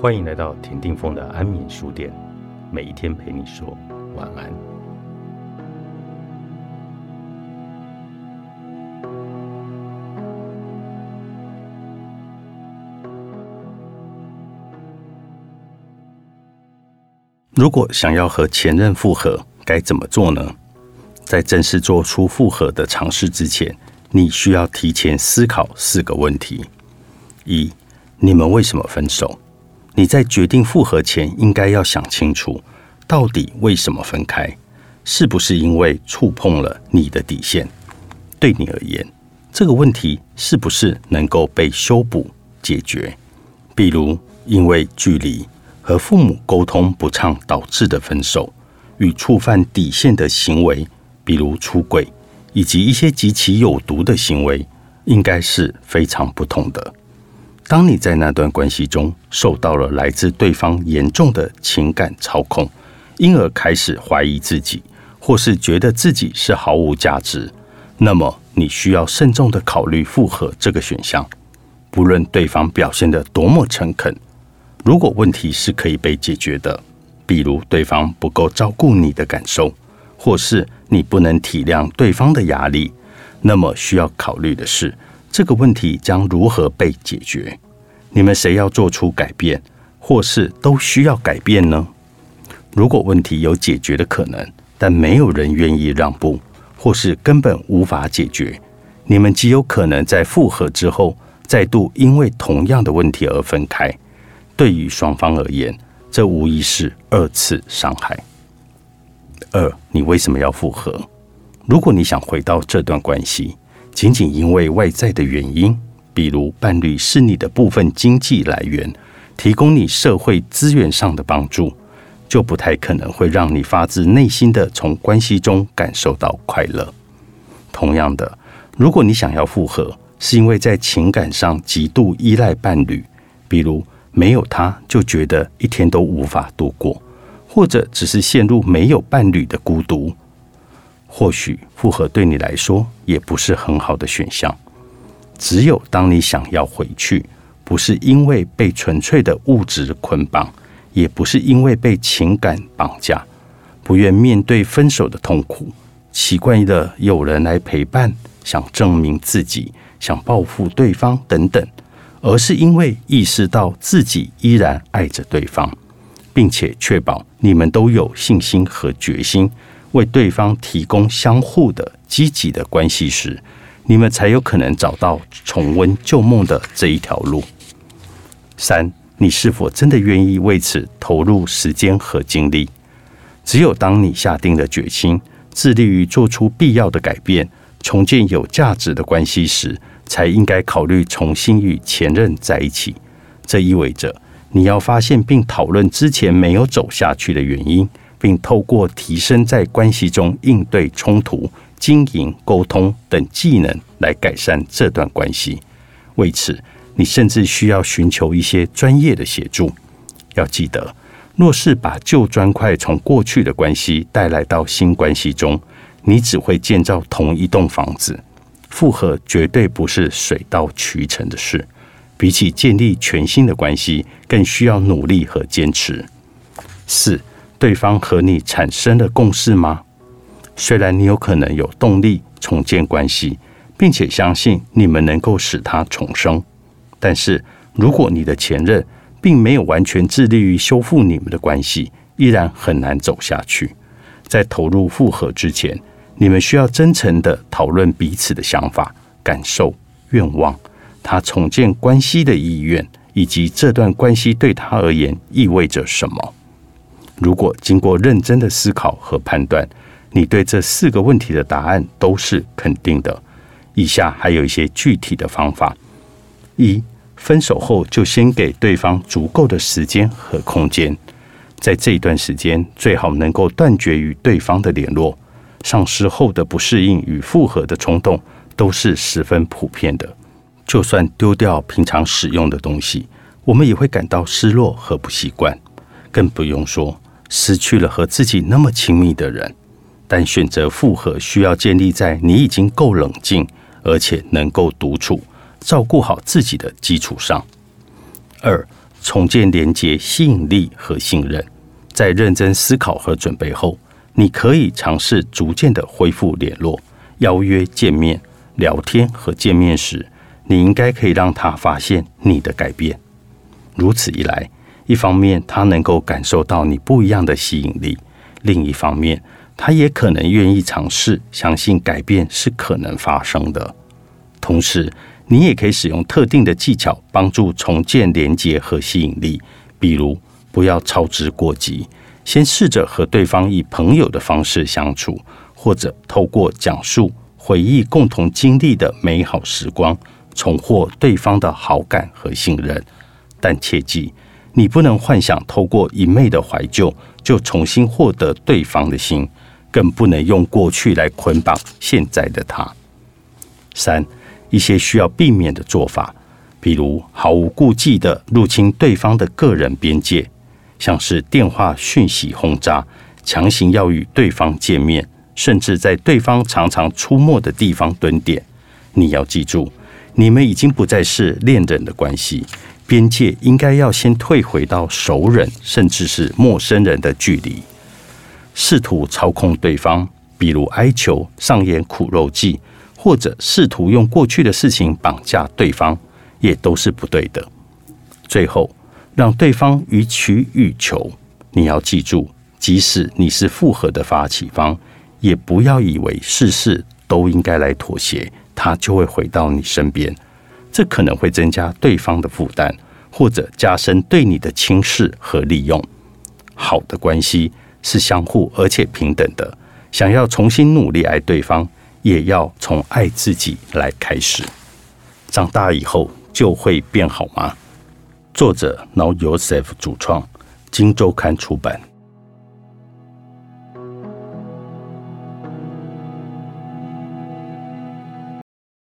欢迎来到田定峰的安眠书店，每一天陪你说晚安。如果想要和前任复合，该怎么做呢？在正式做出复合的尝试之前，你需要提前思考四个问题：一、你们为什么分手？你在决定复合前，应该要想清楚，到底为什么分开？是不是因为触碰了你的底线？对你而言，这个问题是不是能够被修补解决？比如，因为距离和父母沟通不畅导致的分手，与触犯底线的行为，比如出轨，以及一些极其有毒的行为，应该是非常不同的。当你在那段关系中受到了来自对方严重的情感操控，因而开始怀疑自己，或是觉得自己是毫无价值，那么你需要慎重的考虑复合这个选项。不论对方表现的多么诚恳，如果问题是可以被解决的，比如对方不够照顾你的感受，或是你不能体谅对方的压力，那么需要考虑的是。这个问题将如何被解决？你们谁要做出改变，或是都需要改变呢？如果问题有解决的可能，但没有人愿意让步，或是根本无法解决，你们极有可能在复合之后再度因为同样的问题而分开。对于双方而言，这无疑是二次伤害。二，你为什么要复合？如果你想回到这段关系。仅仅因为外在的原因，比如伴侣是你的部分经济来源，提供你社会资源上的帮助，就不太可能会让你发自内心的从关系中感受到快乐。同样的，如果你想要复合，是因为在情感上极度依赖伴侣，比如没有他就觉得一天都无法度过，或者只是陷入没有伴侣的孤独。或许复合对你来说也不是很好的选项。只有当你想要回去，不是因为被纯粹的物质捆绑，也不是因为被情感绑架，不愿面对分手的痛苦，习惯的有人来陪伴，想证明自己，想报复对方等等，而是因为意识到自己依然爱着对方，并且确保你们都有信心和决心。为对方提供相互的积极的关系时，你们才有可能找到重温旧梦的这一条路。三，你是否真的愿意为此投入时间和精力？只有当你下定了决心，致力于做出必要的改变，重建有价值的关系时，才应该考虑重新与前任在一起。这意味着你要发现并讨论之前没有走下去的原因。并透过提升在关系中应对冲突、经营、沟通等技能来改善这段关系。为此，你甚至需要寻求一些专业的协助。要记得，若是把旧砖块从过去的关系带来到新关系中，你只会建造同一栋房子。复合绝对不是水到渠成的事，比起建立全新的关系，更需要努力和坚持。四。对方和你产生了共识吗？虽然你有可能有动力重建关系，并且相信你们能够使他重生，但是如果你的前任并没有完全致力于修复你们的关系，依然很难走下去。在投入复合之前，你们需要真诚的讨论彼此的想法、感受、愿望，他重建关系的意愿，以及这段关系对他而言意味着什么。如果经过认真的思考和判断，你对这四个问题的答案都是肯定的。以下还有一些具体的方法：一、分手后就先给对方足够的时间和空间，在这一段时间最好能够断绝与对方的联络。丧失后的不适应与复合的冲动都是十分普遍的。就算丢掉平常使用的东西，我们也会感到失落和不习惯，更不用说。失去了和自己那么亲密的人，但选择复合需要建立在你已经够冷静，而且能够独处、照顾好自己的基础上。二，重建连接、吸引力和信任。在认真思考和准备后，你可以尝试逐渐的恢复联络，邀约见面、聊天和见面时，你应该可以让他发现你的改变。如此一来，一方面他能够感受到你不一样的吸引力，另一方面他也可能愿意尝试，相信改变是可能发生的。同时，你也可以使用特定的技巧帮助重建连接和吸引力，比如不要操之过急，先试着和对方以朋友的方式相处，或者透过讲述回忆共同经历的美好时光，重获对方的好感和信任。但切记，你不能幻想透过一昧的怀旧就重新获得对方的心，更不能用过去来捆绑现在的他。三。一些需要避免的做法，比如毫无顾忌的入侵对方的个人边界，像是电话讯息轰炸、强行要与对方见面，甚至在对方常常出没的地方蹲点。你要记住，你们已经不再是恋人的关系，边界应该要先退回到熟人甚至是陌生人的距离。试图操控对方，比如哀求、上演苦肉计。或者试图用过去的事情绑架对方，也都是不对的。最后，让对方予取予求。你要记住，即使你是复合的发起方，也不要以为事事都应该来妥协，他就会回到你身边。这可能会增加对方的负担，或者加深对你的轻视和利用。好的关系是相互而且平等的。想要重新努力爱对方。也要从爱自己来开始，长大以后就会变好吗？作者 Now Yourself 主创，金周刊出版。